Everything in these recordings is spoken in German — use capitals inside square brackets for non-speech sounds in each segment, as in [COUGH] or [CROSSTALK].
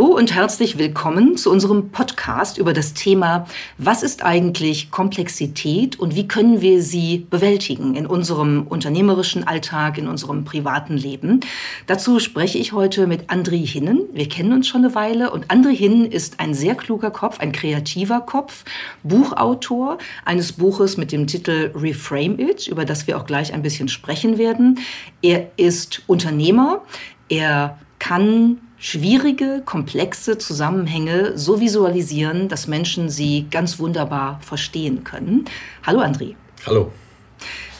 Hallo und herzlich willkommen zu unserem Podcast über das Thema, was ist eigentlich Komplexität und wie können wir sie bewältigen in unserem unternehmerischen Alltag, in unserem privaten Leben. Dazu spreche ich heute mit André Hinnen. Wir kennen uns schon eine Weile und André Hinnen ist ein sehr kluger Kopf, ein kreativer Kopf, Buchautor eines Buches mit dem Titel Reframe It, über das wir auch gleich ein bisschen sprechen werden. Er ist Unternehmer. Er kann schwierige, komplexe Zusammenhänge so visualisieren, dass Menschen sie ganz wunderbar verstehen können. Hallo André. Hallo.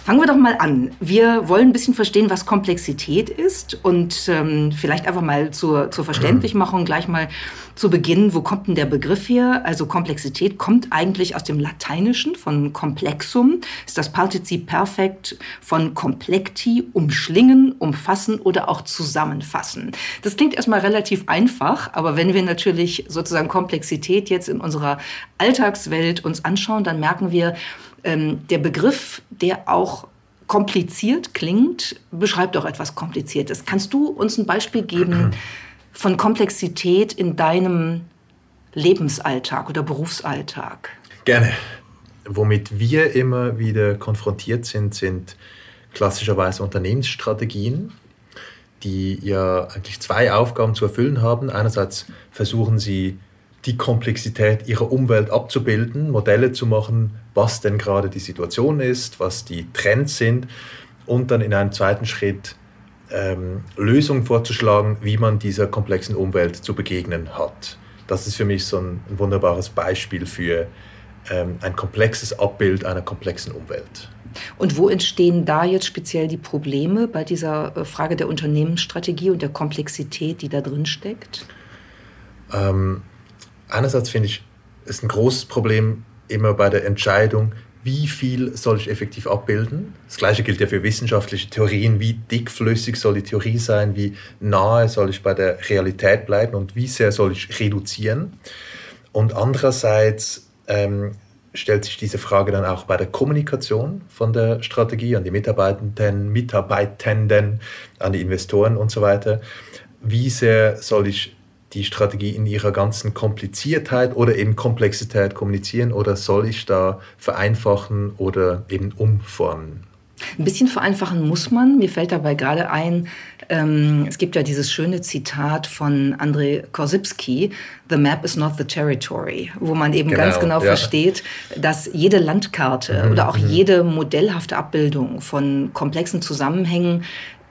Fangen wir doch mal an. Wir wollen ein bisschen verstehen, was Komplexität ist und ähm, vielleicht einfach mal zur, zur Verständlichmachung gleich mal zu Beginn, wo kommt denn der Begriff her? Also Komplexität kommt eigentlich aus dem Lateinischen von complexum, ist das Partizip perfekt von complexi, umschlingen, umfassen oder auch zusammenfassen. Das klingt erstmal relativ einfach, aber wenn wir natürlich sozusagen Komplexität jetzt in unserer Alltagswelt uns anschauen, dann merken wir, ähm, der Begriff, der auch kompliziert klingt, beschreibt auch etwas Kompliziertes. Kannst du uns ein Beispiel geben [CLEARS THROAT] von Komplexität in deinem Lebensalltag oder Berufsalltag? Gerne. Womit wir immer wieder konfrontiert sind, sind klassischerweise Unternehmensstrategien, die ja eigentlich zwei Aufgaben zu erfüllen haben. Einerseits versuchen sie die Komplexität ihrer Umwelt abzubilden, Modelle zu machen, was denn gerade die Situation ist, was die Trends sind und dann in einem zweiten Schritt ähm, Lösungen vorzuschlagen, wie man dieser komplexen Umwelt zu begegnen hat. Das ist für mich so ein, ein wunderbares Beispiel für ähm, ein komplexes Abbild einer komplexen Umwelt. Und wo entstehen da jetzt speziell die Probleme bei dieser äh, Frage der Unternehmensstrategie und der Komplexität, die da drin steckt? Ähm, einerseits finde ich, ist ein großes Problem immer bei der Entscheidung, wie viel soll ich effektiv abbilden. Das gleiche gilt ja für wissenschaftliche Theorien, wie dickflüssig soll die Theorie sein, wie nahe soll ich bei der Realität bleiben und wie sehr soll ich reduzieren. Und andererseits ähm, stellt sich diese Frage dann auch bei der Kommunikation von der Strategie an die Mitarbeitenden, Mitarbeitenden, an die Investoren und so weiter. Wie sehr soll ich die Strategie in ihrer ganzen Kompliziertheit oder eben Komplexität kommunizieren oder soll ich da vereinfachen oder eben umformen? Ein bisschen vereinfachen muss man. Mir fällt dabei gerade ein, ähm, es gibt ja dieses schöne Zitat von Andrei Korsipski, The map is not the territory, wo man eben genau, ganz genau ja. versteht, dass jede Landkarte mhm, oder auch mhm. jede modellhafte Abbildung von komplexen Zusammenhängen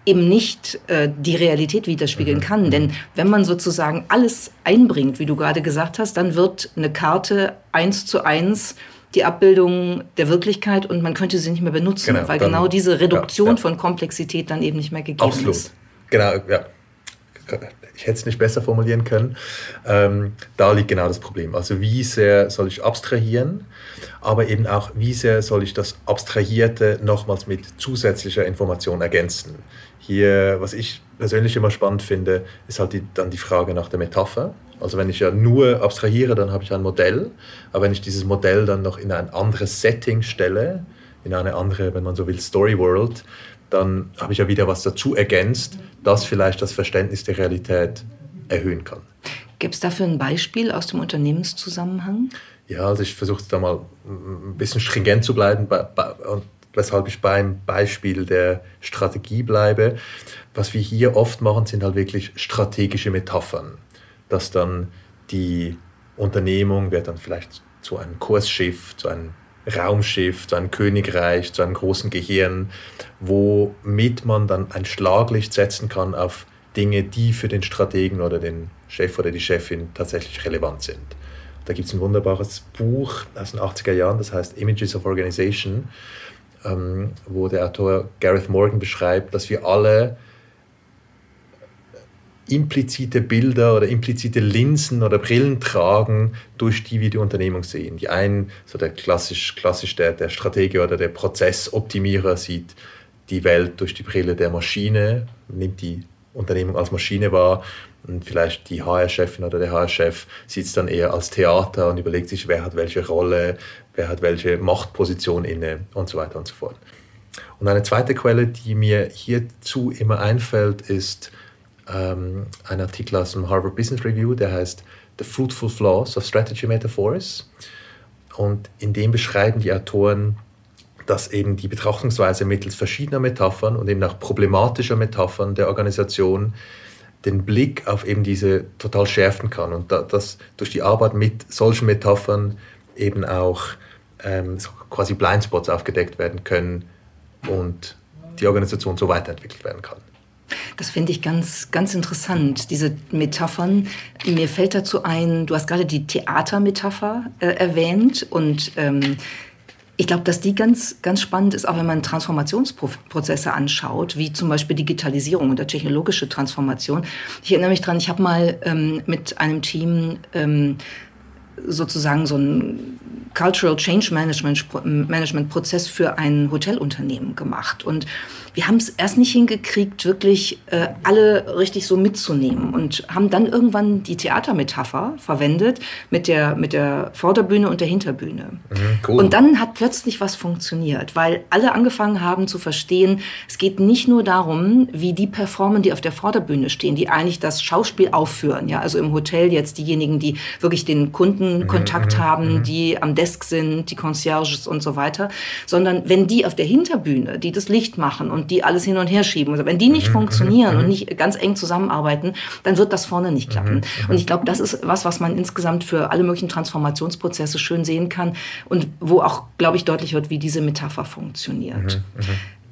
eben nicht äh, die Realität widerspiegeln mhm. kann. Denn wenn man sozusagen alles einbringt, wie du gerade gesagt hast, dann wird eine Karte eins zu eins die Abbildung der Wirklichkeit und man könnte sie nicht mehr benutzen, genau, weil dann, genau diese Reduktion ja, ja. von Komplexität dann eben nicht mehr gegeben Absolut. ist. Genau, ja. Ich hätte es nicht besser formulieren können. Ähm, da liegt genau das Problem. Also wie sehr soll ich abstrahieren, aber eben auch wie sehr soll ich das Abstrahierte nochmals mit zusätzlicher Information ergänzen. Hier, was ich persönlich immer spannend finde, ist halt die, dann die Frage nach der Metapher. Also wenn ich ja nur abstrahiere, dann habe ich ein Modell, aber wenn ich dieses Modell dann noch in ein anderes Setting stelle, in eine andere, wenn man so will, Story World, dann habe ich ja wieder was dazu ergänzt, das vielleicht das Verständnis der Realität erhöhen kann. Gibt es dafür ein Beispiel aus dem Unternehmenszusammenhang? Ja, also ich versuche da mal ein bisschen stringent zu bleiben und weshalb ich beim Beispiel der Strategie bleibe. Was wir hier oft machen, sind halt wirklich strategische Metaphern, dass dann die Unternehmung wird dann vielleicht zu einem Kursschiff, zu einem Raumschiff, zu einem Königreich, zu einem großen Gehirn, womit man dann ein Schlaglicht setzen kann auf Dinge, die für den Strategen oder den Chef oder die Chefin tatsächlich relevant sind. Da gibt es ein wunderbares Buch aus den 80er Jahren, das heißt Images of Organization ähm, wo der Autor Gareth Morgan beschreibt, dass wir alle implizite Bilder oder implizite Linsen oder Brillen tragen, durch die wir die Unternehmung sehen. Die einen, so der klassisch, klassisch der, der Stratege oder der Prozessoptimierer sieht die Welt durch die Brille der Maschine, nimmt die Unternehmung als Maschine wahr und vielleicht die HR-Chefin oder der HR-Chef sieht es dann eher als Theater und überlegt sich, wer hat welche Rolle, wer hat welche Machtposition inne und so weiter und so fort. Und eine zweite Quelle, die mir hierzu immer einfällt, ist ähm, ein Artikel aus dem Harvard Business Review, der heißt The Fruitful Flaws of Strategy Metaphors. Und in dem beschreiben die Autoren, dass eben die Betrachtungsweise mittels verschiedener Metaphern und eben auch problematischer Metaphern der Organisation den Blick auf eben diese total schärfen kann und dass durch die Arbeit mit solchen Metaphern eben auch ähm, quasi Blindspots aufgedeckt werden können und die Organisation so weiterentwickelt werden kann. Das finde ich ganz, ganz interessant, diese Metaphern. Mir fällt dazu ein, du hast gerade die Theatermetapher äh, erwähnt und ähm, ich glaube, dass die ganz, ganz spannend ist, auch wenn man Transformationsprozesse anschaut, wie zum Beispiel Digitalisierung oder technologische Transformation. Ich erinnere mich dran, ich habe mal ähm, mit einem Team ähm, sozusagen so ein Cultural Change Management, Management Prozess für ein Hotelunternehmen gemacht. Und wir haben es erst nicht hingekriegt, wirklich äh, alle richtig so mitzunehmen und haben dann irgendwann die Theatermetapher verwendet mit der, mit der Vorderbühne und der Hinterbühne. Mhm, cool. Und dann hat plötzlich was funktioniert, weil alle angefangen haben zu verstehen, es geht nicht nur darum, wie die performen, die auf der Vorderbühne stehen, die eigentlich das Schauspiel aufführen. Ja, also im Hotel jetzt diejenigen, die wirklich den Kundenkontakt mhm, haben, mhm. die am Desk sind, die Concierges und so weiter, sondern wenn die auf der Hinterbühne, die das Licht machen und die alles hin und her schieben. Also wenn die nicht mhm, funktionieren mhm, und nicht ganz eng zusammenarbeiten, dann wird das vorne nicht klappen. Mhm, und ich glaube, das ist was, was man insgesamt für alle möglichen Transformationsprozesse schön sehen kann und wo auch, glaube ich, deutlich wird, wie diese Metapher funktioniert.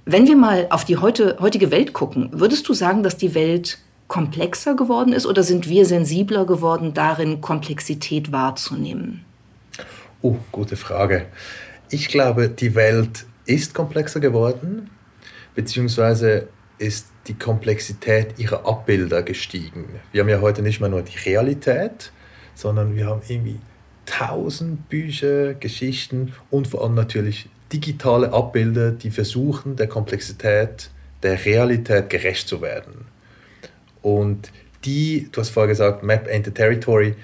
Wenn wir mal auf die heute, heutige Welt gucken, würdest du sagen, dass die Welt komplexer geworden ist oder sind wir sensibler geworden, darin Komplexität wahrzunehmen? Oh, gute Frage. Ich glaube, die Welt ist komplexer geworden beziehungsweise ist die Komplexität ihrer Abbilder gestiegen. Wir haben ja heute nicht mehr nur die Realität, sondern wir haben irgendwie tausend Bücher, Geschichten und vor allem natürlich digitale Abbilder, die versuchen, der Komplexität der Realität gerecht zu werden. Und die, du hast vorher gesagt, Map Enter Territory,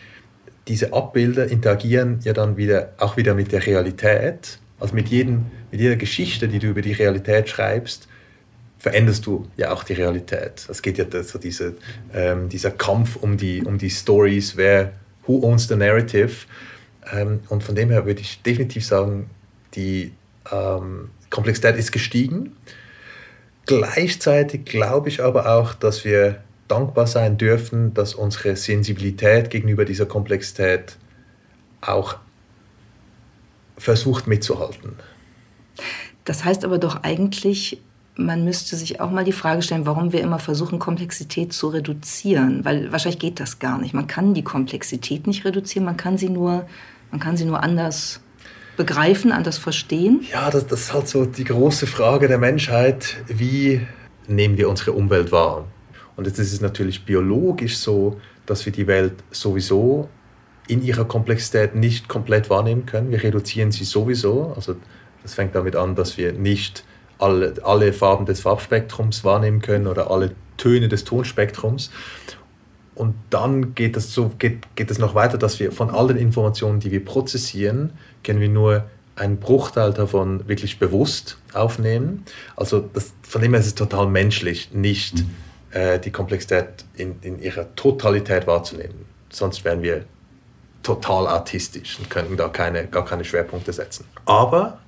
diese Abbilder interagieren ja dann wieder, auch wieder mit der Realität. Also mit, jedem, mit jeder Geschichte, die du über die Realität schreibst, veränderst du ja auch die Realität. Es geht ja so diese, ähm, dieser Kampf um die, um die Stories, wer, who owns the narrative. Ähm, und von dem her würde ich definitiv sagen, die ähm, Komplexität ist gestiegen. Gleichzeitig glaube ich aber auch, dass wir dankbar sein dürfen, dass unsere Sensibilität gegenüber dieser Komplexität auch versucht mitzuhalten. Das heißt aber doch eigentlich, man müsste sich auch mal die Frage stellen, warum wir immer versuchen, Komplexität zu reduzieren. Weil wahrscheinlich geht das gar nicht. Man kann die Komplexität nicht reduzieren, man kann sie nur, man kann sie nur anders begreifen, anders verstehen. Ja, das, das ist halt so die große Frage der Menschheit. Wie nehmen wir unsere Umwelt wahr? Und jetzt ist es natürlich biologisch so, dass wir die Welt sowieso in ihrer Komplexität nicht komplett wahrnehmen können. Wir reduzieren sie sowieso. Also das fängt damit an, dass wir nicht alle, alle Farben des Farbspektrums wahrnehmen können oder alle Töne des Tonspektrums. Und dann geht es so, geht, geht es noch weiter, dass wir von allen Informationen, die wir prozessieren, können wir nur einen Bruchteil davon wirklich bewusst aufnehmen. Also das, von dem her ist es total menschlich, nicht mhm. äh, die Komplexität in, in ihrer Totalität wahrzunehmen. Sonst wären wir total artistisch und könnten da keine, gar keine Schwerpunkte setzen. Aber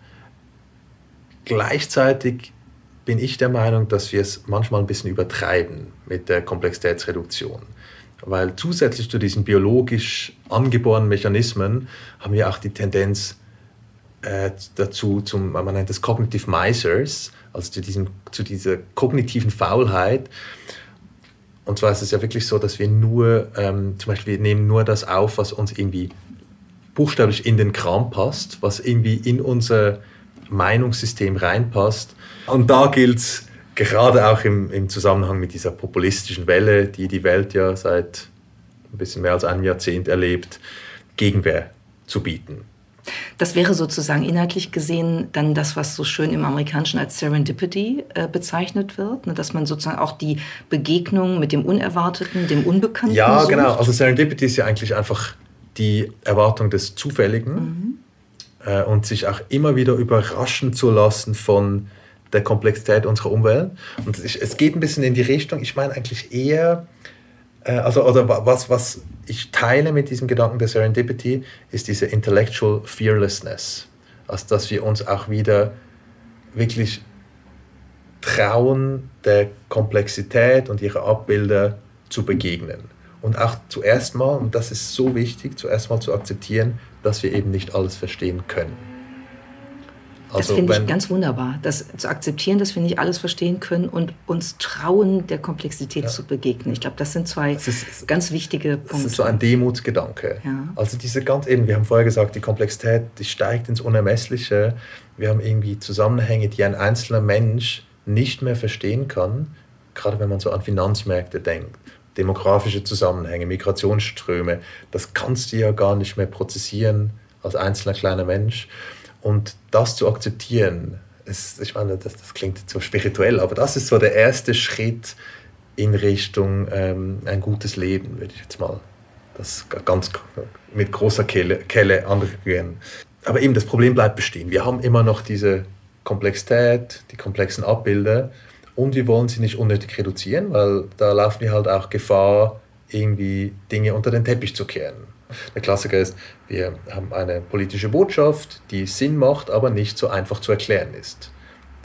Gleichzeitig bin ich der Meinung, dass wir es manchmal ein bisschen übertreiben mit der Komplexitätsreduktion. Weil zusätzlich zu diesen biologisch angeborenen Mechanismen haben wir auch die Tendenz äh, dazu, zum, man nennt es Cognitive Misers, also zu, diesem, zu dieser kognitiven Faulheit. Und zwar ist es ja wirklich so, dass wir nur, ähm, zum Beispiel, wir nehmen nur das auf, was uns irgendwie buchstäblich in den Kram passt, was irgendwie in unser Meinungssystem reinpasst. Und da gilt es gerade auch im, im Zusammenhang mit dieser populistischen Welle, die die Welt ja seit ein bisschen mehr als einem Jahrzehnt erlebt, Gegenwehr zu bieten. Das wäre sozusagen inhaltlich gesehen dann das, was so schön im Amerikanischen als Serendipity äh, bezeichnet wird, ne? dass man sozusagen auch die Begegnung mit dem Unerwarteten, dem Unbekannten. Ja, sucht. genau. Also Serendipity ist ja eigentlich einfach die Erwartung des Zufälligen. Mhm äh, und sich auch immer wieder überraschen zu lassen von der Komplexität unserer Umwelt. Und es geht ein bisschen in die Richtung, ich meine eigentlich eher, äh, also oder was, was ich teile mit diesem Gedanken der Serendipity, ist diese Intellectual Fearlessness. Also dass wir uns auch wieder wirklich trauen, der Komplexität und ihre Abbilder zu begegnen. Und auch zuerst mal, und das ist so wichtig, zuerst mal zu akzeptieren, dass wir eben nicht alles verstehen können. Also das finde ich ganz wunderbar, das zu akzeptieren, dass wir nicht alles verstehen können und uns trauen, der Komplexität ja. zu begegnen. Ich glaube, das sind zwei ist, ganz wichtige Punkte. Das ist so ein Demutsgedanke. Ja. Also diese ganz eben, wir haben vorher gesagt, die Komplexität, die steigt ins Unermessliche. Wir haben irgendwie Zusammenhänge, die ein einzelner Mensch nicht mehr verstehen kann, gerade wenn man so an Finanzmärkte denkt. Demografische Zusammenhänge, Migrationsströme, das kannst du ja gar nicht mehr prozessieren als einzelner kleiner Mensch. Und das zu akzeptieren, ist, ich meine, das, das klingt so spirituell, aber das ist so der erste Schritt in Richtung ähm, ein gutes Leben, würde ich jetzt mal das ganz mit großer Kelle, Kelle angehen. Aber eben das Problem bleibt bestehen. Wir haben immer noch diese Komplexität, die komplexen Abbilder und wir wollen sie nicht unnötig reduzieren, weil da laufen wir halt auch Gefahr, irgendwie Dinge unter den Teppich zu kehren. Der Klassiker ist, wir haben eine politische Botschaft, die Sinn macht, aber nicht so einfach zu erklären ist,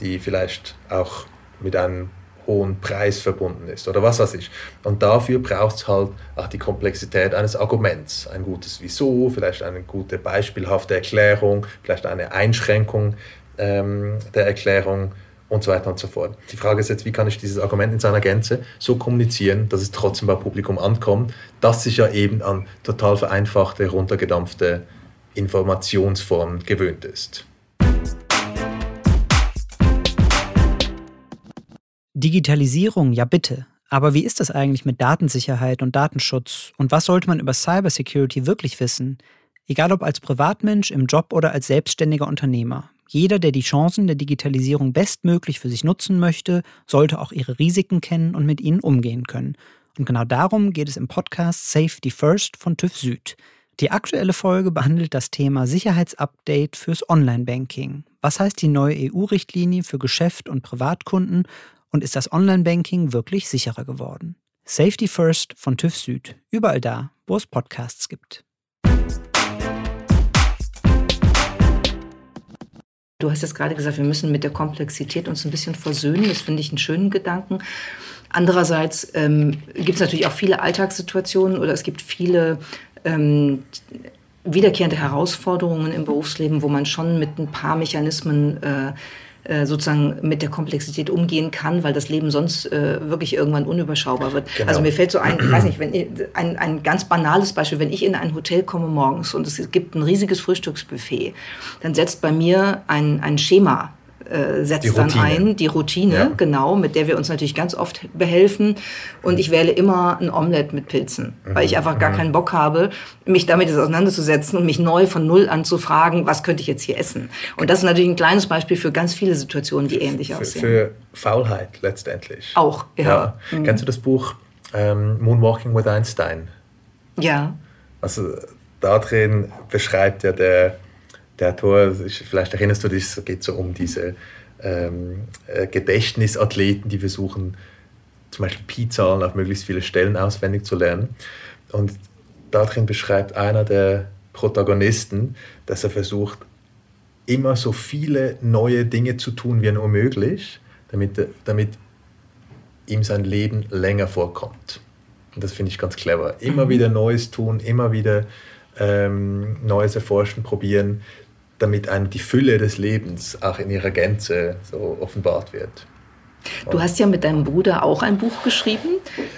die vielleicht auch mit einem hohen Preis verbunden ist oder was weiß ich. Und dafür braucht es halt auch die Komplexität eines Arguments, ein gutes Wieso, vielleicht eine gute beispielhafte Erklärung, vielleicht eine Einschränkung ähm, der Erklärung und so weiter und so fort. Die Frage ist jetzt, wie kann ich dieses Argument in seiner Gänze so kommunizieren, dass es trotzdem beim Publikum ankommt, das sich ja eben an total vereinfachte, runtergedampfte Informationsformen gewöhnt ist. Digitalisierung, ja bitte. Aber wie ist das eigentlich mit Datensicherheit und Datenschutz? Und was sollte man über Cybersecurity wirklich wissen? Egal ob als Privatmensch, im Job oder als selbstständiger Unternehmer. Jeder, der die Chancen der Digitalisierung bestmöglich für sich nutzen möchte, sollte auch ihre Risiken kennen und mit ihnen umgehen können. Und genau darum geht es im Podcast Safety First von TÜV Süd. Die aktuelle Folge behandelt das Thema Sicherheitsupdate fürs Online-Banking. Was heißt die neue EU-Richtlinie für Geschäft und Privatkunden und ist das Online-Banking wirklich sicherer geworden? Safety First von TÜV Süd. Überall da, wo es Podcasts gibt. Du hast jetzt gerade gesagt, wir müssen mit der Komplexität uns ein bisschen versöhnen. Das finde ich einen schönen Gedanken. Andererseits ähm, gibt es natürlich auch viele Alltagssituationen oder es gibt viele ähm, wiederkehrende Herausforderungen im Berufsleben, wo man schon mit ein paar Mechanismen äh, sozusagen mit der Komplexität umgehen kann, weil das Leben sonst äh, wirklich irgendwann unüberschaubar wird. Genau. Also mir fällt so ein, ich weiß nicht, wenn ich, ein, ein ganz banales Beispiel, wenn ich in ein Hotel komme morgens und es gibt ein riesiges Frühstücksbuffet, dann setzt bei mir ein, ein Schema äh, setzt dann ein, die Routine, ja. genau, mit der wir uns natürlich ganz oft behelfen. Und ich wähle immer ein Omelette mit Pilzen, mhm. weil ich einfach gar mhm. keinen Bock habe, mich damit auseinanderzusetzen und mich neu von Null an zu fragen, was könnte ich jetzt hier essen. Und das ist natürlich ein kleines Beispiel für ganz viele Situationen, die ähnlich aussehen. Für Faulheit letztendlich. Auch, ja. ja. Mhm. Kennst du das Buch ähm, Moonwalking with Einstein? Ja. Also da drin beschreibt ja der der Tor, vielleicht erinnerst du dich, es geht so um diese ähm, äh, Gedächtnisathleten, die versuchen, zum Beispiel Pi-Zahlen auf möglichst viele Stellen auswendig zu lernen. Und darin beschreibt einer der Protagonisten, dass er versucht, immer so viele neue Dinge zu tun wie nur möglich, damit, damit ihm sein Leben länger vorkommt. Und das finde ich ganz clever. Immer mhm. wieder Neues tun, immer wieder ähm, Neues erforschen, probieren, damit einem die Fülle des Lebens auch in ihrer Gänze so offenbart wird. Du hast ja mit deinem Bruder auch ein Buch geschrieben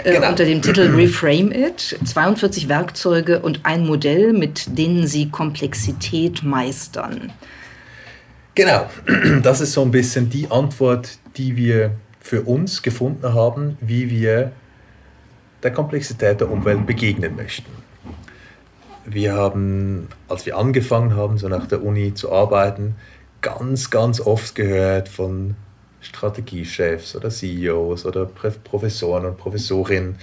äh, genau. unter dem Titel [CLEARS THROAT] Reframe It. 42 Werkzeuge und ein Modell, mit denen sie Komplexität meistern. Genau, [CLEARS THROAT] das ist so ein bisschen die Antwort, die wir für uns gefunden haben, wie wir der Komplexität der Umwelt begegnen möchten wir haben, als wir angefangen haben, so nach der Uni zu arbeiten, ganz, ganz oft gehört von Strategiechefs oder CEOs oder Professoren und Professorinnen,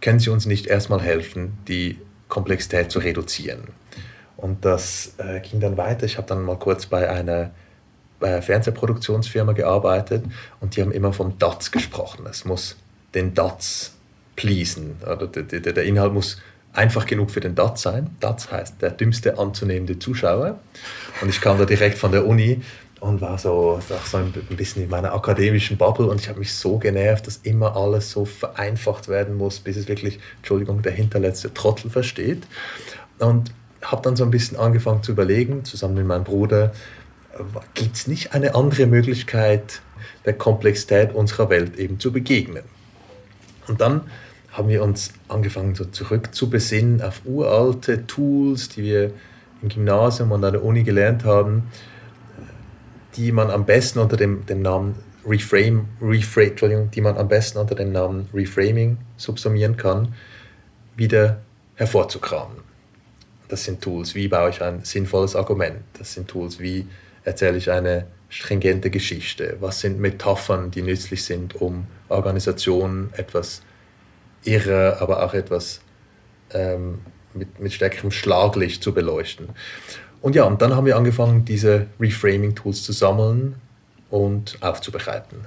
können Sie uns nicht erstmal helfen, die Komplexität zu reduzieren? Und das äh, ging dann weiter. Ich habe dann mal kurz bei einer äh, Fernsehproduktionsfirma gearbeitet und die haben immer vom DATS gesprochen. Es muss den DATS pleasen. Oder der, der, der Inhalt muss einfach genug für den DATS sein. DATS heißt der dümmste anzunehmende Zuschauer. Und ich kam da direkt von der Uni und war so, so ein bisschen in meiner akademischen Bubble und ich habe mich so genervt, dass immer alles so vereinfacht werden muss, bis es wirklich, Entschuldigung, der hinterletzte Trottel versteht. Und habe dann so ein bisschen angefangen zu überlegen, zusammen mit meinem Bruder, gibt es nicht eine andere Möglichkeit, der Komplexität unserer Welt eben zu begegnen? Und dann haben wir uns angefangen, so zurück zu besinnen auf uralte Tools, die wir im Gymnasium und an der Uni gelernt haben, die man am besten unter dem, dem Namen Reframe, Reframe, Entschuldigung, die man am besten unter dem Namen Reframing subsumieren kann, wieder hervorzukramen. Das sind Tools, wie baue ich ein sinnvolles Argument. Das sind Tools, wie erzähle ich eine stringente Geschichte. Was sind Metaphern, die nützlich sind, um Organisationen etwas irre, aber auch etwas ähm, mit, mit stärkerem Schlaglicht zu beleuchten. Und ja, und dann haben wir angefangen, diese Reframing-Tools zu sammeln und aufzubereiten.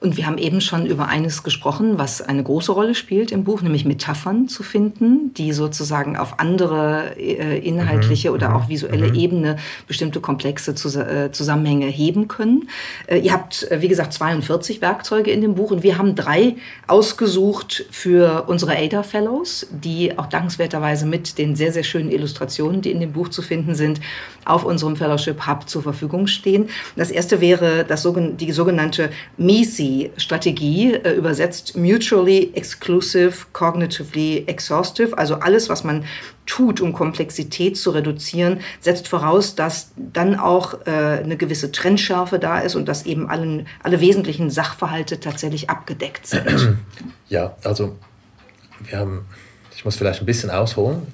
Und wir haben eben schon über eines gesprochen, was eine große Rolle spielt im Buch, nämlich Metaphern zu finden, die sozusagen auf andere äh, inhaltliche mhm. oder auch mhm. visuelle mhm. Ebene bestimmte komplexe Zus äh, Zusammenhänge heben können. Äh, ihr habt, äh, wie gesagt, 42 Werkzeuge in dem Buch und wir haben drei ausgesucht für unsere ADA Fellows, die auch dankenswerterweise mit den sehr, sehr schönen Illustrationen, die in dem Buch zu finden sind, auf unserem Fellowship Hub zur Verfügung stehen. Das erste wäre das, die sogenannte MECE-Strategie, äh, übersetzt Mutually Exclusive, Cognitively Exhaustive, also alles, was man tut, um Komplexität zu reduzieren, setzt voraus, dass dann auch äh, eine gewisse Trennschärfe da ist und dass eben allen, alle wesentlichen Sachverhalte tatsächlich abgedeckt sind. [CLEARS THROAT] Ja, also wir haben, ich muss vielleicht ein bisschen ausholen,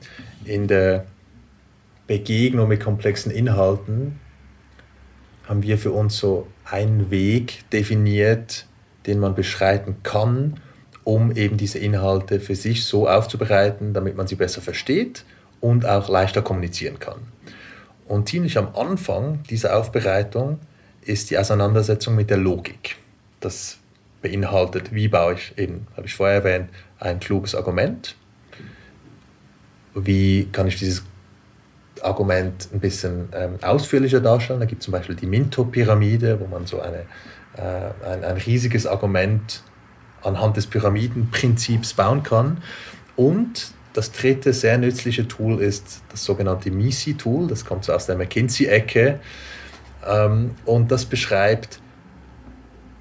in der Begegnung mit komplexen Inhalten haben wir für uns so einen Weg definiert, den man beschreiten kann, um eben diese Inhalte für sich so aufzubereiten, damit man sie besser versteht und auch leichter kommunizieren kann. Und ziemlich am Anfang dieser Aufbereitung ist die Auseinandersetzung mit der Logik. Das beinhaltet, wie baue ich eben, habe ich vorher erwähnt, ein kluges Argument. Wie kann ich dieses Argument ein bisschen ähm, ausführlicher darstellen. Da gibt es zum Beispiel die Minto-Pyramide, wo man so eine, äh, ein, ein riesiges Argument anhand des Pyramidenprinzips bauen kann. Und das dritte sehr nützliche Tool ist das sogenannte MISI-Tool. Das kommt so aus der McKinsey-Ecke. Ähm, und das beschreibt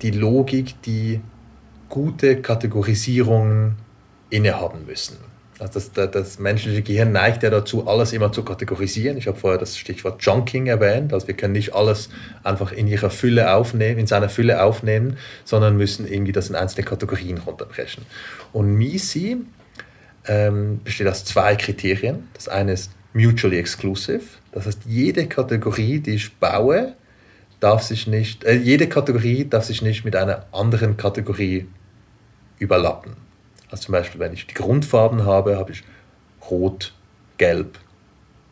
die Logik, die gute Kategorisierungen innehaben müssen. Also das, das, menschliche Gehirn neigt ja dazu, alles immer zu kategorisieren. Ich habe vorher das Stichwort Chunking erwähnt. Also wir können nicht alles einfach in ihrer Fülle aufnehmen, in seiner Fülle aufnehmen, sondern müssen irgendwie das in einzelne Kategorien runterbrechen. Und MISI ähm, besteht aus zwei Kriterien. Das eine ist mutually exclusive. Das heißt, jede Kategorie, die ich baue, darf sich nicht, äh, jede Kategorie darf sich nicht mit einer anderen Kategorie überlappen. Also zum Beispiel, wenn ich die Grundfarben habe, habe ich Rot, Gelb,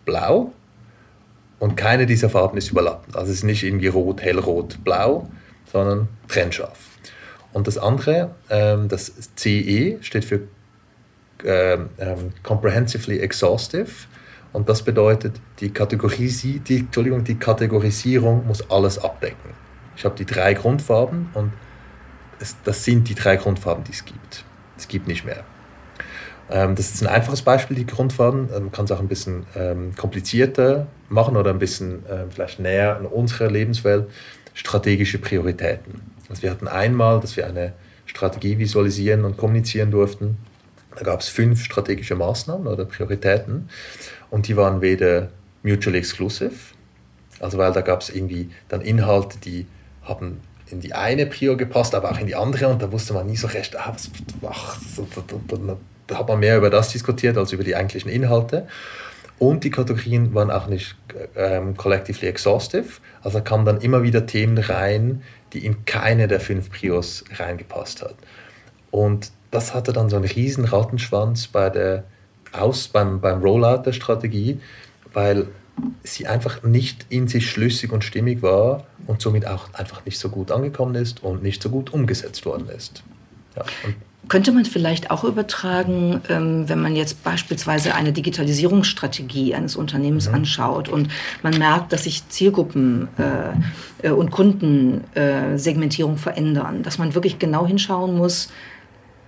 Blau. Und keine dieser Farben ist überlappend. Also es ist nicht irgendwie Rot, Hellrot, Blau, sondern trennscharf. Und das andere, ähm, das CE, steht für ähm, ähm, Comprehensively Exhaustive. Und das bedeutet, die, Kategorisi die, Entschuldigung, die Kategorisierung muss alles abdecken. Ich habe die drei Grundfarben und das sind die drei Grundfarben, die es gibt. Gibt nicht mehr. Ähm, das ist ein einfaches Beispiel, die Grundfarben. Ähm, man kann es auch ein bisschen ähm, komplizierter machen oder ein bisschen ähm, vielleicht näher an unsere Lebenswelt. Strategische Prioritäten. Also wir hatten einmal, dass wir eine Strategie visualisieren und kommunizieren durften. Da gab es fünf strategische Maßnahmen oder Prioritäten und die waren weder mutually exclusive, also weil da gab es irgendwie dann Inhalte, die haben in die eine Prio gepasst, aber auch in die andere und da wusste man nie so recht, ah, was, ach, da hat man mehr über das diskutiert als über die eigentlichen Inhalte. Und die Kategorien waren auch nicht ähm, collectively exhaustive, also kamen dann immer wieder Themen rein, die in keine der fünf Prios reingepasst hat. Und das hatte dann so einen riesen Rattenschwanz bei der Aus, beim, beim Rollout der Strategie, weil sie einfach nicht in sich schlüssig und stimmig war und somit auch einfach nicht so gut angekommen ist und nicht so gut umgesetzt worden ist. Ja, könnte man vielleicht auch übertragen, ähm, wenn man jetzt beispielsweise eine Digitalisierungsstrategie eines Unternehmens mhm. anschaut und man merkt, dass sich Zielgruppen äh, äh und Kundensegmentierung äh, verändern, dass man wirklich genau hinschauen muss,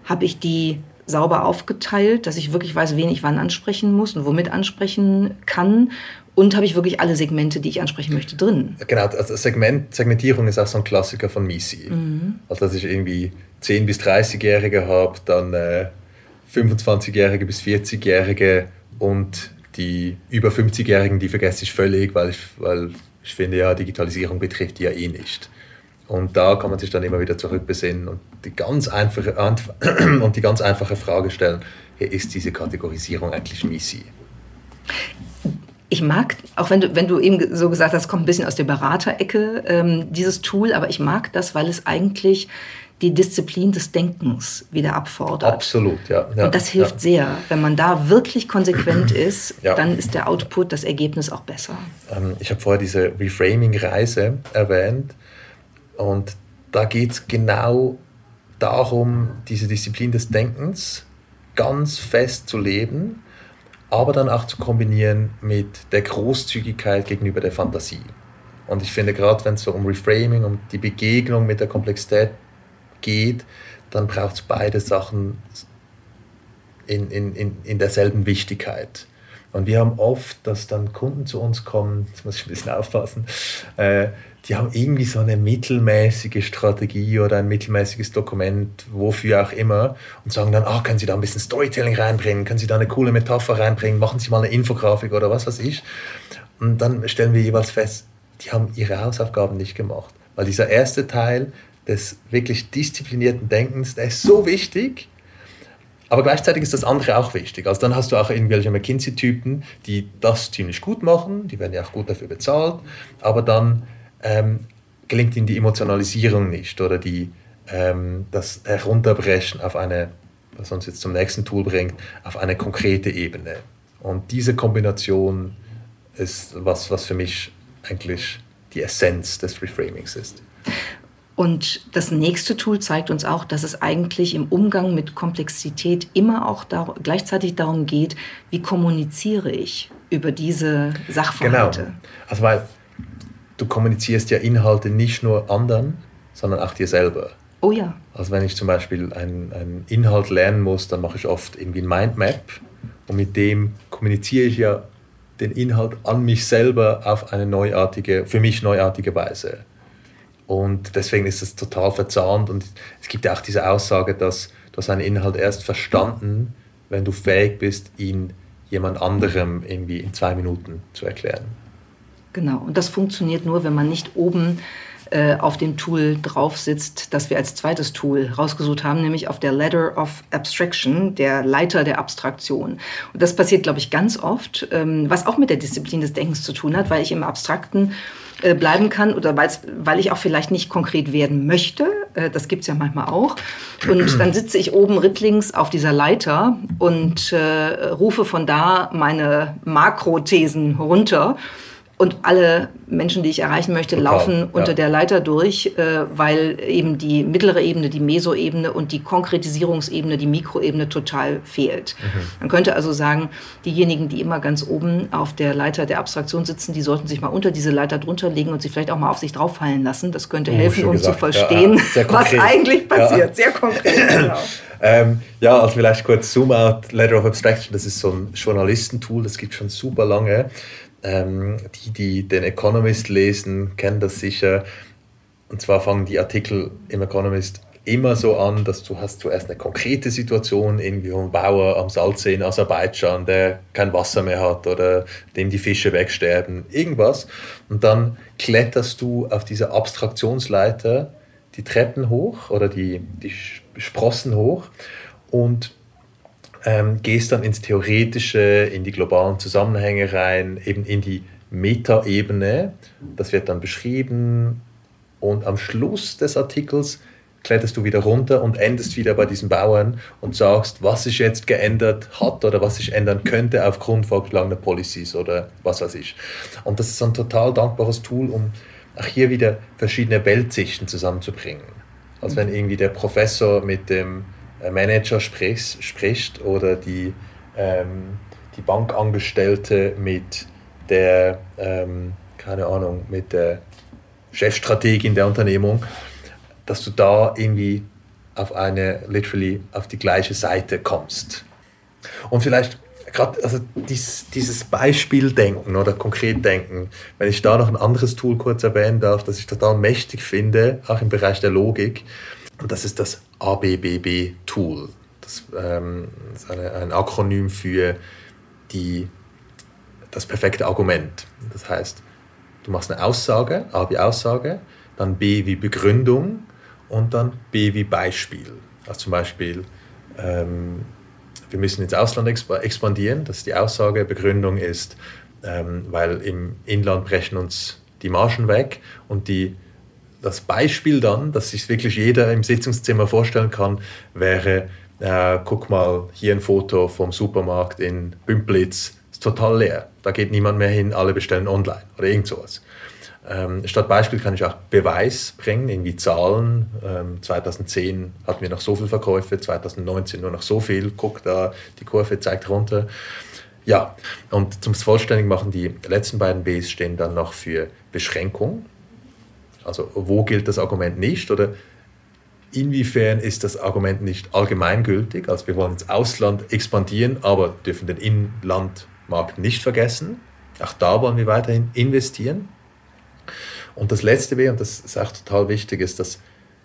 habe ich die sauber aufgeteilt, dass ich wirklich weiß, wen ich wann ansprechen muss und womit ansprechen kann. Und habe ich wirklich alle Segmente, die ich ansprechen möchte, drin? Genau, also Segment, Segmentierung ist auch so ein Klassiker von Misi. Mhm. Also, dass ich irgendwie 10- bis 30-Jährige habe, dann äh, 25-Jährige bis 40-Jährige und die über 50-Jährigen, die vergesse ich völlig, weil ich, weil ich finde, ja, Digitalisierung betrifft die ja eh nicht. Und da kann man sich dann immer wieder zurückbesinnen und die ganz einfache, [CLEARS THROAT] und die ganz einfache Frage stellen, ist diese Kategorisierung eigentlich Misi? Ich mag, auch wenn du, wenn du eben so gesagt hast, kommt ein bisschen aus der Beraterecke, ähm, dieses Tool, aber ich mag das, weil es eigentlich die Disziplin des Denkens wieder abfordert. Absolut, ja. ja und das hilft ja. sehr. Wenn man da wirklich konsequent [CLEARS THROAT] ist, ja. dann ist der Output, das Ergebnis auch besser. Ähm, ich habe vorher diese Reframing-Reise erwähnt. Und da geht es genau darum, diese Disziplin des Denkens ganz fest zu leben, aber dann auch zu kombinieren mit der Großzügigkeit gegenüber der Fantasie. Und ich finde, gerade wenn es so um Reframing, um die Begegnung mit der Komplexität geht, dann braucht es beide Sachen in, in, in, in derselben Wichtigkeit. Und wir haben oft, dass dann Kunden zu uns kommen, jetzt muss ich ein bisschen aufpassen, äh, die haben irgendwie so eine mittelmäßige Strategie oder ein mittelmäßiges Dokument, wofür auch immer, und sagen dann, ah, können Sie da ein bisschen Storytelling reinbringen, können Sie da eine coole Metapher reinbringen, machen Sie mal eine Infografik oder was weiß ich. Und dann stellen wir jeweils fest, die haben ihre Hausaufgaben nicht gemacht. Weil dieser erste Teil des wirklich disziplinierten Denkens, der ist so wichtig, aber gleichzeitig ist das andere auch wichtig. Also dann hast du auch irgendwelche McKinsey-Typen, die das ziemlich gut machen, die werden ja auch gut dafür bezahlt, aber dann ähm, gelingt ihnen die Emotionalisierung nicht oder die, ähm, das Herunterbrechen auf eine, was uns jetzt zum nächsten Tool bringt, auf eine konkrete Ebene. Und diese Kombination ist was, was für mich eigentlich die Essenz des Reframings ist. Und das nächste Tool zeigt uns auch, dass es eigentlich im Umgang mit Komplexität immer auch dar gleichzeitig darum geht, wie kommuniziere ich über diese Sachverhalte. Genau. Also weil du kommunizierst ja Inhalte nicht nur anderen, sondern auch dir selber. Oh ja. Also wenn ich zum Beispiel einen, einen Inhalt lernen muss, dann mache ich oft irgendwie ein Mindmap und mit dem kommuniziere ich ja den Inhalt an mich selber auf eine neuartige, für mich neuartige Weise. Und deswegen ist es total verzahnt. Und es gibt ja auch diese Aussage, dass du hast einen Inhalt erst verstanden, wenn du fähig bist, ihn jemand anderem irgendwie in zwei Minuten zu erklären. Genau. Und das funktioniert nur, wenn man nicht oben äh, auf dem Tool drauf sitzt, das wir als zweites Tool rausgesucht haben, nämlich auf der Ladder of Abstraction, der Leiter der Abstraktion. Und das passiert, glaube ich, ganz oft, ähm, was auch mit der Disziplin des Denkens zu tun hat, weil ich im Abstrakten äh, bleiben kann oder weil ich auch vielleicht nicht konkret werden möchte. Äh, das gibt es ja manchmal auch. Und dann sitze ich oben rittlings auf dieser Leiter und äh, rufe von da meine Makrothesen runter und alle Menschen, die ich erreichen möchte, Total, laufen ja. unter der Leiter durch, äh, weil eben die mittlere Ebene, die Mesoebene und die Konkretisierungsebene, die Mikroebene total fehlt. Mhm. Man könnte also sagen, diejenigen, die immer ganz oben auf der Leiter der Abstraktion sitzen, die sollten sich mal unter diese Leiter drunter legen und sie vielleicht auch mal auf sich drauffallen lassen. Das könnte oh, helfen, um gesagt. zu verstehen, ja, was eigentlich passiert. Ja. Sehr konkret. [CLEARS THROAT] Genau. Ähm, ja, also vielleicht kurz Zoom Out, Letter of Abstraction, das ist so ein Journalistentool, das gibt schon super lange. Ähm, die, die den Economist lesen, kennen das sicher. Und zwar fangen die Artikel im Economist immer so an, dass du hast zuerst eine konkrete Situation, irgendwie ein Bauer am Salzsee in Aserbaidschan, der kein Wasser mehr hat oder dem die Fische wegsterben, irgendwas. Und dann kletterst du auf dieser Abstraktionsleiter die Treppen hoch oder die, die Sprossen hoch und ähm, gehst dann ins Theoretische, in die globalen Zusammenhänge rein, eben in die Metaebene. Das wird dann beschrieben und am Schluss des Artikels kletterst du wieder runter und endest wieder bei diesen Bauern und sagst, was sich jetzt geändert hat oder was sich ändern könnte aufgrund vorgeschlagener Policies oder was weiß ich. Und das ist ein total dankbares Tool, um auch hier wieder verschiedene Weltsichten zusammenzubringen. Als wenn irgendwie der Professor mit dem Manager spricht, spricht oder die, ähm, die Bankangestellte mit der, ähm, keine Ahnung, mit der Chefstrategin der Unternehmung dass du da irgendwie auf eine, literally auf die gleiche Seite kommst. Und vielleicht gerade also dies, dieses Beispieldenken oder Konkretdenken, wenn ich da noch ein anderes Tool kurz erwähnen darf, das ich total mächtig finde, auch im Bereich der Logik, und das ist das ABBB-Tool. Das ähm, ist eine, ein Akronym für die, das perfekte Argument. Das heißt, du machst eine Aussage, A wie Aussage, dann B wie Begründung, und dann B wie Beispiel. Also zum Beispiel, ähm, wir müssen ins Ausland expandieren, das ist die Aussage. Begründung ist, ähm, weil im Inland brechen uns die Margen weg und die, das Beispiel dann, dass sich wirklich jeder im Sitzungszimmer vorstellen kann, wäre, äh, guck mal, hier ein Foto vom Supermarkt in Bümplitz, ist total leer, da geht niemand mehr hin, alle bestellen online oder irgend sowas. Ähm, statt Beispiel kann ich auch Beweis bringen, irgendwie Zahlen. Ähm, 2010 hatten wir noch so viele Verkäufe, 2019 nur noch so viel. Guck da, die Kurve zeigt runter. Ja, und zum Vollständigen machen die letzten beiden Bs stehen dann noch für Beschränkung. Also wo gilt das Argument nicht oder inwiefern ist das Argument nicht allgemeingültig? Also wir wollen ins Ausland expandieren, aber dürfen den Inlandmarkt nicht vergessen. Auch da wollen wir weiterhin investieren. Und das letzte B, und das ist auch total wichtig, ist das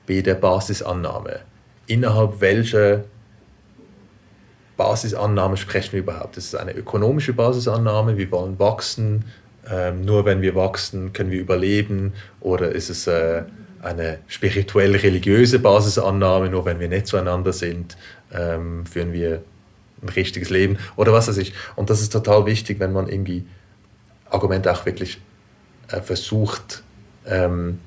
B der Basisannahme. Innerhalb welcher Basisannahme sprechen wir überhaupt? Das ist eine ökonomische Basisannahme, wir wollen wachsen, ähm, nur wenn wir wachsen, können wir überleben, oder ist es äh, eine spirituell-religiöse Basisannahme, nur wenn wir nicht zueinander sind, ähm, führen wir ein richtiges Leben, oder was weiß ich. Und das ist total wichtig, wenn man irgendwie Argumente auch wirklich äh, versucht ähm,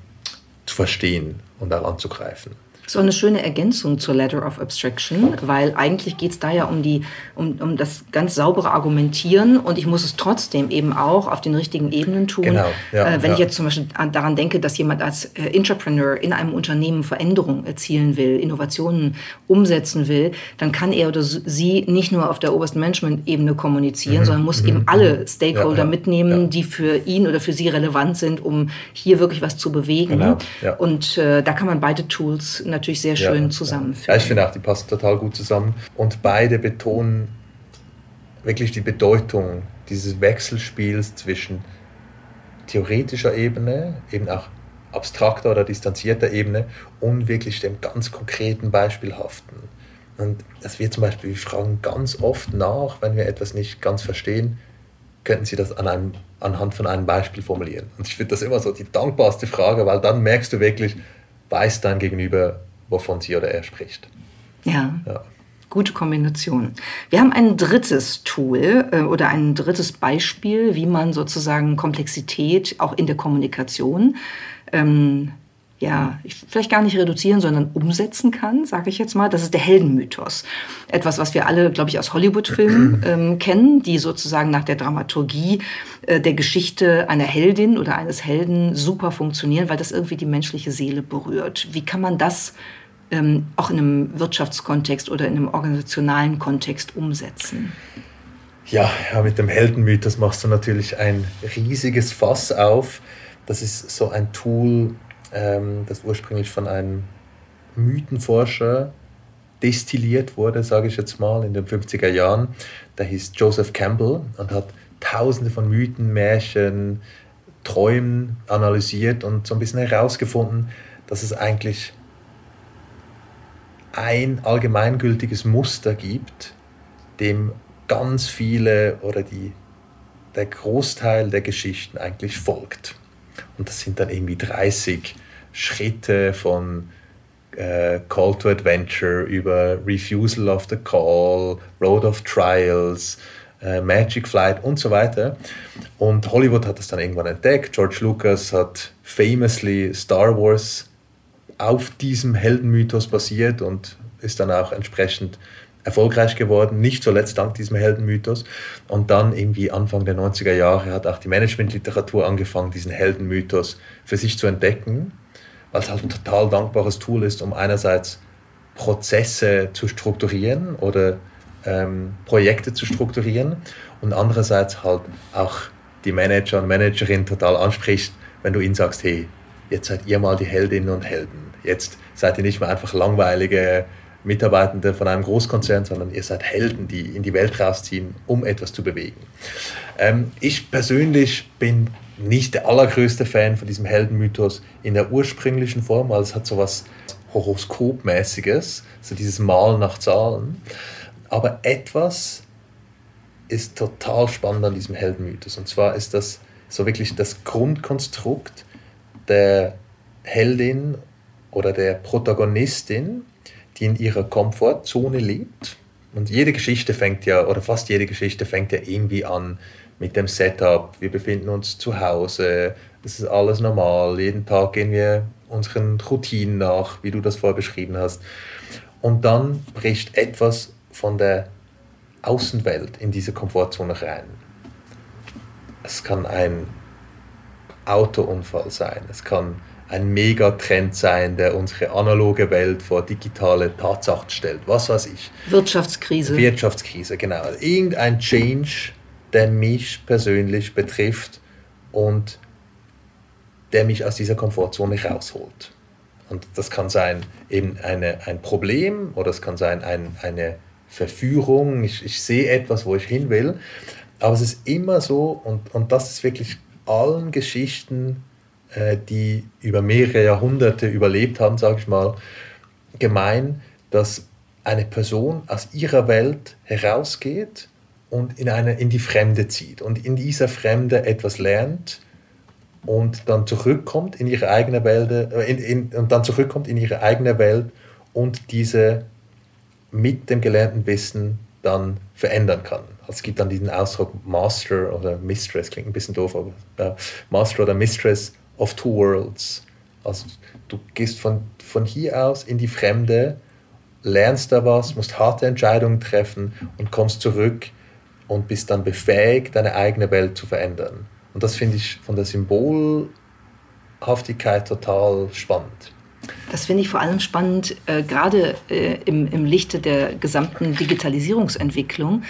zu verstehen und auch anzugreifen so eine schöne Ergänzung zur Letter of Abstraction, weil eigentlich geht es da ja um, die, um, um das ganz saubere Argumentieren und ich muss es trotzdem eben auch auf den richtigen Ebenen tun. Genau, ja, äh, wenn ja. ich jetzt zum Beispiel daran denke, dass jemand als äh, Entrepreneur in einem Unternehmen Veränderungen erzielen will, Innovationen umsetzen will, dann kann er oder sie nicht nur auf der obersten Management-Ebene kommunizieren, mhm, sondern muss mhm, eben alle mhm. Stakeholder ja, mitnehmen, die für ihn oder für sie relevant sind, um hier wirklich was zu bewegen. Genau, und äh, da kann man beide Tools natürlich natürlich sehr schön ja, zusammenführen. Ja, ich finde auch, die passen total gut zusammen. Und beide betonen wirklich die Bedeutung dieses Wechselspiels zwischen theoretischer Ebene, eben auch abstrakter oder distanzierter Ebene und wirklich dem ganz konkreten Beispielhaften. Und dass wir zum Beispiel, wir fragen ganz oft nach, wenn wir etwas nicht ganz verstehen, könnten Sie das an einem, anhand von einem Beispiel formulieren. Und ich finde das immer so die dankbarste Frage, weil dann merkst du wirklich, weiß dein Gegenüber, wovon sie oder er spricht. Ja. ja. Gute Kombination. Wir haben ein drittes Tool äh, oder ein drittes Beispiel, wie man sozusagen Komplexität auch in der Kommunikation ähm, ja, vielleicht gar nicht reduzieren, sondern umsetzen kann, sage ich jetzt mal. Das ist der Heldenmythos. Etwas, was wir alle, glaube ich, aus Hollywood-Filmen [CLEARS THROAT] ähm, kennen, die sozusagen nach der Dramaturgie äh, der Geschichte einer Heldin oder eines Helden super funktionieren, weil das irgendwie die menschliche Seele berührt. Wie kann man das ähm, auch in einem Wirtschaftskontext oder in einem organisationalen Kontext umsetzen? Ja, ja, mit dem Heldenmythos machst du natürlich ein riesiges Fass auf. Das ist so ein Tool, ähm, das ursprünglich von einem Mythenforscher destilliert wurde, sage ich jetzt mal, in den 50er Jahren. Der hieß Joseph Campbell und hat tausende von Mythen, Märchen, Träumen analysiert und so ein bisschen herausgefunden, dass es eigentlich ein allgemeingültiges Muster gibt, dem ganz viele oder die, der Großteil der Geschichten eigentlich folgt. Und das sind dann irgendwie 30 Schritte von äh, Call to Adventure über Refusal of the Call, Road of Trials, äh, Magic Flight und so weiter. Und Hollywood hat das dann irgendwann entdeckt. George Lucas hat famously Star Wars auf diesem Heldenmythos basiert und ist dann auch entsprechend erfolgreich geworden, nicht zuletzt dank diesem Heldenmythos. Und dann irgendwie Anfang der 90er Jahre hat auch die Managementliteratur angefangen, diesen Heldenmythos für sich zu entdecken, es halt ein total dankbares Tool ist, um einerseits Prozesse zu strukturieren oder ähm, Projekte zu strukturieren und andererseits halt auch die Manager und Managerin total anspricht, wenn du ihnen sagst, hey, jetzt seid ihr mal die Heldinnen und Helden. Jetzt seid ihr nicht mehr einfach langweilige Mitarbeitende von einem Großkonzern, sondern ihr seid Helden, die in die Welt rausziehen, um etwas zu bewegen. Ähm, ich persönlich bin nicht der allergrößte Fan von diesem Heldenmythos in der ursprünglichen Form, weil es hat so was Horoskopmäßiges, so dieses Mal nach Zahlen. Aber etwas ist total spannend an diesem Heldenmythos. Und zwar ist das so wirklich das Grundkonstrukt der Heldin oder der Protagonistin, die in ihrer Komfortzone lebt. Und jede Geschichte fängt ja, oder fast jede Geschichte fängt ja irgendwie an mit dem Setup. Wir befinden uns zu Hause, es ist alles normal, jeden Tag gehen wir unseren Routinen nach, wie du das vorher beschrieben hast. Und dann bricht etwas von der Außenwelt in diese Komfortzone rein. Es kann ein Autounfall sein, es kann ein Megatrend sein, der unsere analoge Welt vor digitale Tatsachen stellt. Was weiß ich. Wirtschaftskrise. Wirtschaftskrise, genau. Irgendein Change, der mich persönlich betrifft und der mich aus dieser Komfortzone rausholt. Und das kann sein eben eine, ein Problem oder es kann sein ein, eine Verführung. Ich, ich sehe etwas, wo ich hin will. Aber es ist immer so, und, und das ist wirklich allen Geschichten die über mehrere Jahrhunderte überlebt haben, sage ich mal, gemein, dass eine Person aus ihrer Welt herausgeht und in, eine, in die Fremde zieht und in dieser Fremde etwas lernt und dann zurückkommt in ihre eigene Welt äh, in, in, und dann zurückkommt in ihre eigene Welt und diese mit dem gelernten Wissen dann verändern kann. Also es gibt dann diesen Ausdruck Master oder Mistress, klingt ein bisschen doof, aber äh, Master oder Mistress of two worlds. Also du gehst von, von hier aus in die Fremde, lernst da was, musst harte Entscheidungen treffen und kommst zurück und bist dann befähigt, deine eigene Welt zu verändern. Und das finde ich von der Symbolhaftigkeit total spannend. Das finde ich vor allem spannend, äh, gerade äh, im, im Lichte der gesamten Digitalisierungsentwicklung,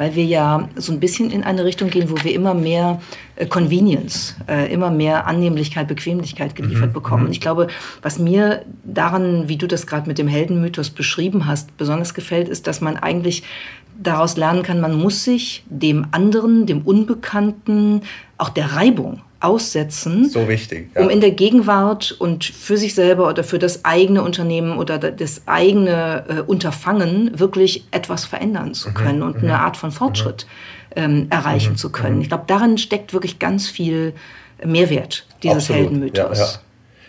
weil wir ja so ein bisschen in eine Richtung gehen, wo wir immer mehr äh, Convenience, äh, immer mehr Annehmlichkeit, Bequemlichkeit geliefert mhm. bekommen. Und mhm. ich glaube, was mir daran, wie du das gerade mit dem Heldenmythos beschrieben hast, besonders gefällt, ist, dass man eigentlich daraus lernen kann, man muss sich dem anderen, dem Unbekannten, auch der Reibung aussetzen. So wichtig. Ja. Um in der Gegenwart und für sich selber oder für das eigene Unternehmen oder das eigene äh, Unterfangen wirklich etwas verändern zu mhm. können mhm. und eine Art von Fortschritt mhm. ähm, erreichen mhm. zu können. Mhm. Ich glaube, darin steckt wirklich ganz viel Mehrwert dieses Absolut. Heldenmythos. Ja, ja.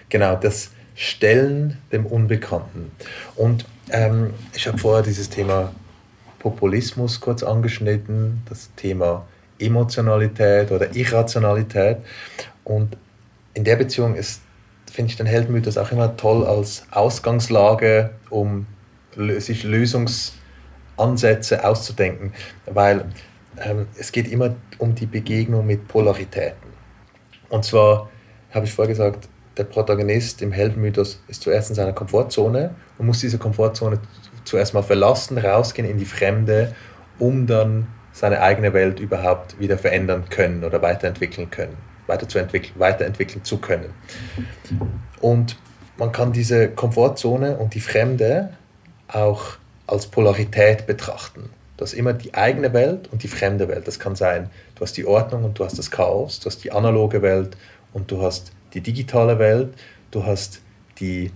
Genau, das Stellen dem Unbekannten. Und ähm, ich habe vorher dieses Thema Populismus kurz angeschnitten, das Thema Emotionalität oder Irrationalität. Und in der Beziehung ist, finde ich den Heldenmythos auch immer toll als Ausgangslage, um sich Lösungsansätze auszudenken, weil ähm, es geht immer um die Begegnung mit Polaritäten. Und zwar habe ich vorher gesagt, der Protagonist im Heldenmythos ist zuerst in seiner Komfortzone und muss diese Komfortzone zuerst mal verlassen, rausgehen in die Fremde, um dann seine eigene Welt überhaupt wieder verändern können oder weiterentwickeln können, weiterzuentwickeln, weiterentwickeln zu können. Und man kann diese Komfortzone und die Fremde auch als Polarität betrachten. Du hast immer die eigene Welt und die fremde Welt. Das kann sein, du hast die Ordnung und du hast das Chaos, du hast die analoge Welt und du hast die digitale Welt, du hast die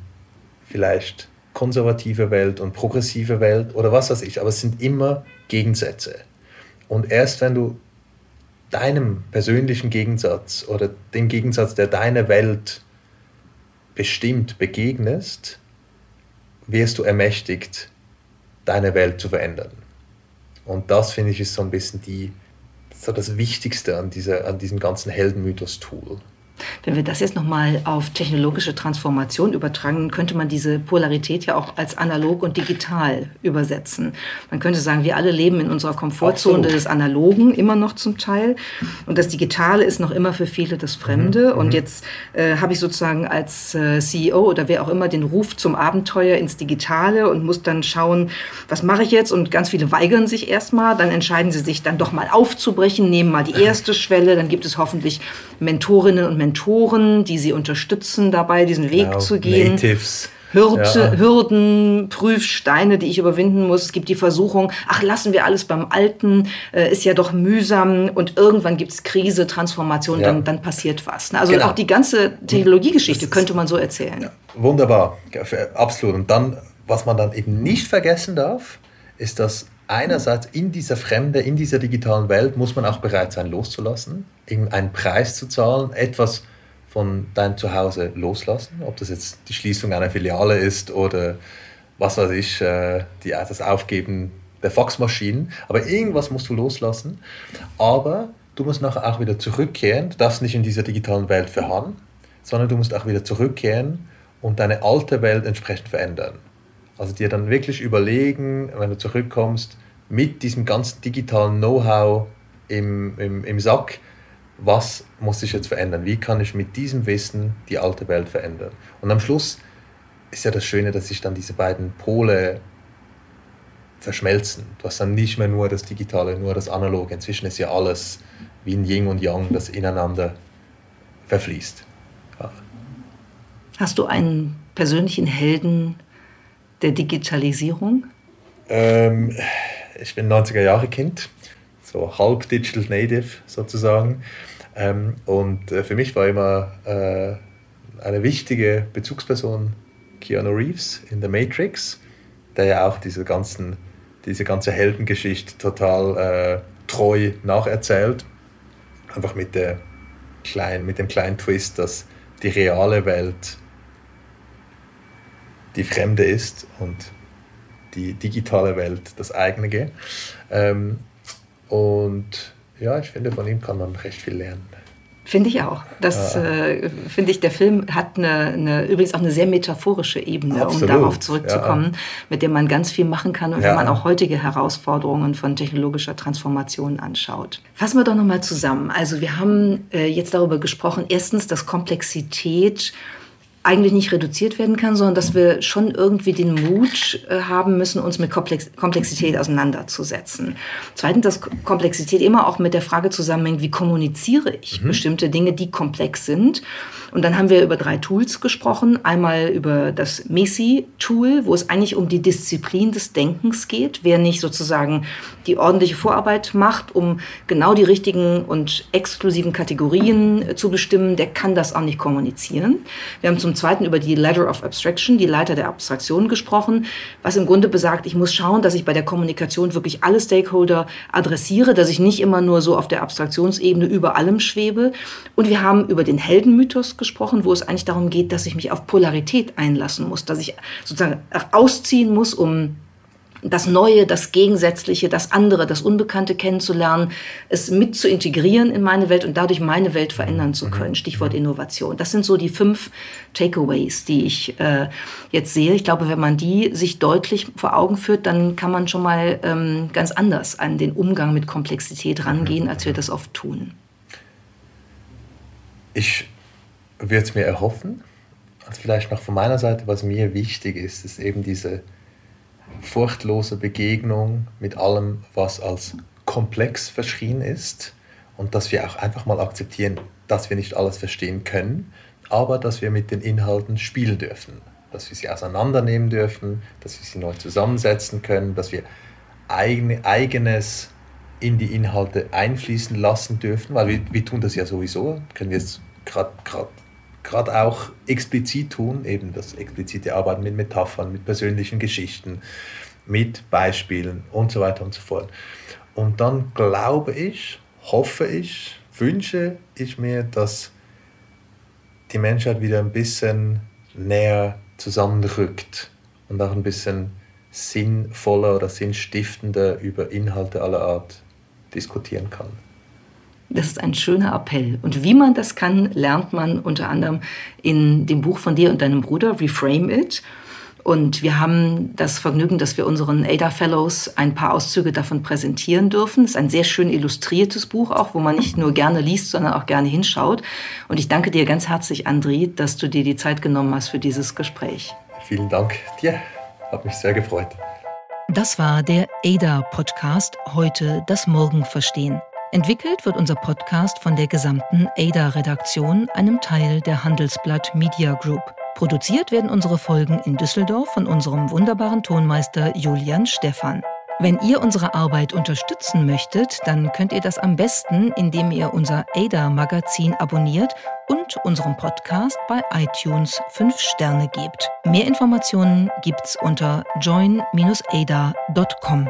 vielleicht konservative Welt und progressive Welt oder was weiß ich, aber es sind immer Gegensätze. Und erst wenn du deinem persönlichen Gegensatz oder dem Gegensatz, der deine Welt bestimmt, begegnest, wirst du ermächtigt, deine Welt zu verändern. Und das, finde ich, ist so ein bisschen die, so das Wichtigste an, dieser, an diesem ganzen Heldenmythos-Tool. Wenn wir das jetzt nochmal auf technologische Transformation übertragen, könnte man diese Polarität ja auch als analog und digital übersetzen. Man könnte sagen, wir alle leben in unserer Komfortzone Absolut. des Analogen, immer noch zum Teil. Und das Digitale ist noch immer für viele das Fremde. Mhm. Und mhm. jetzt äh, habe ich sozusagen als äh, CEO oder wer auch immer den Ruf zum Abenteuer ins Digitale und muss dann schauen, was mache ich jetzt? Und ganz viele weigern sich erstmal. Dann entscheiden sie sich dann doch mal aufzubrechen, nehmen mal die [LAUGHS] erste Schwelle. Dann gibt es hoffentlich Mentorinnen und Mentoren, die sie unterstützen dabei, diesen Weg genau, zu gehen. Natives. Hürde, ja. Hürden, Prüfsteine, die ich überwinden muss. Es gibt die Versuchung, ach, lassen wir alles beim Alten, äh, ist ja doch mühsam und irgendwann gibt es Krise, Transformation, ja. dann, dann passiert was. Ne? Also genau. auch die ganze Technologiegeschichte könnte man so erzählen. Ja. Wunderbar, absolut. Und dann, was man dann eben nicht vergessen darf, ist, dass einerseits in dieser Fremde, in dieser digitalen Welt muss man auch bereit sein, loszulassen, einen Preis zu zahlen, etwas von deinem Zuhause loslassen, ob das jetzt die Schließung einer Filiale ist oder was weiß ich, äh, die, das Aufgeben der Faxmaschinen, aber irgendwas musst du loslassen, aber du musst nachher auch wieder zurückkehren, du darfst nicht in dieser digitalen Welt verharren, sondern du musst auch wieder zurückkehren und deine alte Welt entsprechend verändern. Also dir dann wirklich überlegen, wenn du zurückkommst, mit diesem ganzen digitalen Know-how im, im, im Sack, was muss ich jetzt verändern? Wie kann ich mit diesem Wissen die alte Welt verändern? Und am Schluss ist ja das Schöne, dass sich dann diese beiden Pole verschmelzen. Du hast dann nicht mehr nur das Digitale, nur das Analoge. Inzwischen ist ja alles wie ein Yin und Yang, das ineinander verfließt. Ja. Hast du einen persönlichen Helden der Digitalisierung? Ähm, ich bin 90er Jahre Kind, so halb Digital Native sozusagen. Ähm, und äh, für mich war immer äh, eine wichtige Bezugsperson Keanu Reeves in The Matrix, der ja auch diese, ganzen, diese ganze Heldengeschichte total äh, treu nacherzählt. Einfach mit, der klein, mit dem kleinen Twist, dass die reale Welt die Fremde ist und die digitale Welt das eigene. Ähm, und ja, ich finde, von ihm kann man recht viel lernen. Finde ich auch. Das ja. äh, finde ich, der Film hat eine, eine, übrigens auch eine sehr metaphorische Ebene, Absolut. um darauf zurückzukommen, ja. mit der man ganz viel machen kann und ja. wenn man auch heutige Herausforderungen von technologischer Transformation anschaut. Fassen wir doch nochmal zusammen. Also wir haben äh, jetzt darüber gesprochen, erstens, dass Komplexität eigentlich nicht reduziert werden kann, sondern dass wir schon irgendwie den Mut äh, haben müssen, uns mit Komplex Komplexität auseinanderzusetzen. Zweitens, dass Komplexität immer auch mit der Frage zusammenhängt, wie kommuniziere ich mhm. bestimmte Dinge, die komplex sind. Und dann haben wir über drei Tools gesprochen. Einmal über das MESI-Tool, wo es eigentlich um die Disziplin des Denkens geht. Wer nicht sozusagen die ordentliche Vorarbeit macht, um genau die richtigen und exklusiven Kategorien äh, zu bestimmen, der kann das auch nicht kommunizieren. Wir haben zum Zweiten über die Ladder of Abstraction, die Leiter der Abstraktion gesprochen, was im Grunde besagt, ich muss schauen, dass ich bei der Kommunikation wirklich alle Stakeholder adressiere, dass ich nicht immer nur so auf der Abstraktionsebene über allem schwebe. Und wir haben über den Heldenmythos gesprochen gesprochen, wo es eigentlich darum geht, dass ich mich auf Polarität einlassen muss, dass ich sozusagen ausziehen muss, um das Neue, das Gegensätzliche, das andere, das Unbekannte kennenzulernen, es mit zu integrieren in meine Welt und dadurch meine Welt verändern zu können. Mhm. Stichwort mhm. Innovation. Das sind so die fünf Takeaways, die ich äh, jetzt sehe. Ich glaube, wenn man die sich deutlich vor Augen führt, dann kann man schon mal ähm, ganz anders an den Umgang mit Komplexität rangehen, als wir das oft tun. Ich würde es mir erhoffen. Also vielleicht noch von meiner Seite, was mir wichtig ist, ist eben diese furchtlose Begegnung mit allem, was als komplex verschrien ist und dass wir auch einfach mal akzeptieren, dass wir nicht alles verstehen können, aber dass wir mit den Inhalten spielen dürfen, dass wir sie auseinandernehmen dürfen, dass wir sie neu zusammensetzen können, dass wir eigene, eigenes in die Inhalte einfließen lassen dürfen, weil wir, wir tun das ja sowieso, können wir jetzt gerade gerade auch explizit tun, eben das explizite Arbeiten mit Metaphern, mit persönlichen Geschichten, mit Beispielen und so weiter und so fort. Und dann glaube ich, hoffe ich, wünsche ich mir, dass die Menschheit wieder ein bisschen näher zusammenrückt und auch ein bisschen sinnvoller oder sinnstiftender über Inhalte aller Art diskutieren kann. Das ist ein schöner Appell. Und wie man das kann, lernt man unter anderem in dem Buch von dir und deinem Bruder, Reframe It. Und wir haben das Vergnügen, dass wir unseren ADA Fellows ein paar Auszüge davon präsentieren dürfen. Es ist ein sehr schön illustriertes Buch auch, wo man nicht nur gerne liest, sondern auch gerne hinschaut. Und ich danke dir ganz herzlich, Andri, dass du dir die Zeit genommen hast für dieses Gespräch. Vielen Dank dir. Hat mich sehr gefreut. Das war der ADA-Podcast Heute das Morgen verstehen. Entwickelt wird unser Podcast von der gesamten ADA-Redaktion, einem Teil der Handelsblatt Media Group. Produziert werden unsere Folgen in Düsseldorf von unserem wunderbaren Tonmeister Julian Stephan. Wenn ihr unsere Arbeit unterstützen möchtet, dann könnt ihr das am besten, indem ihr unser ADA-Magazin abonniert und unserem Podcast bei iTunes 5 Sterne gebt. Mehr Informationen gibt's unter join-ada.com.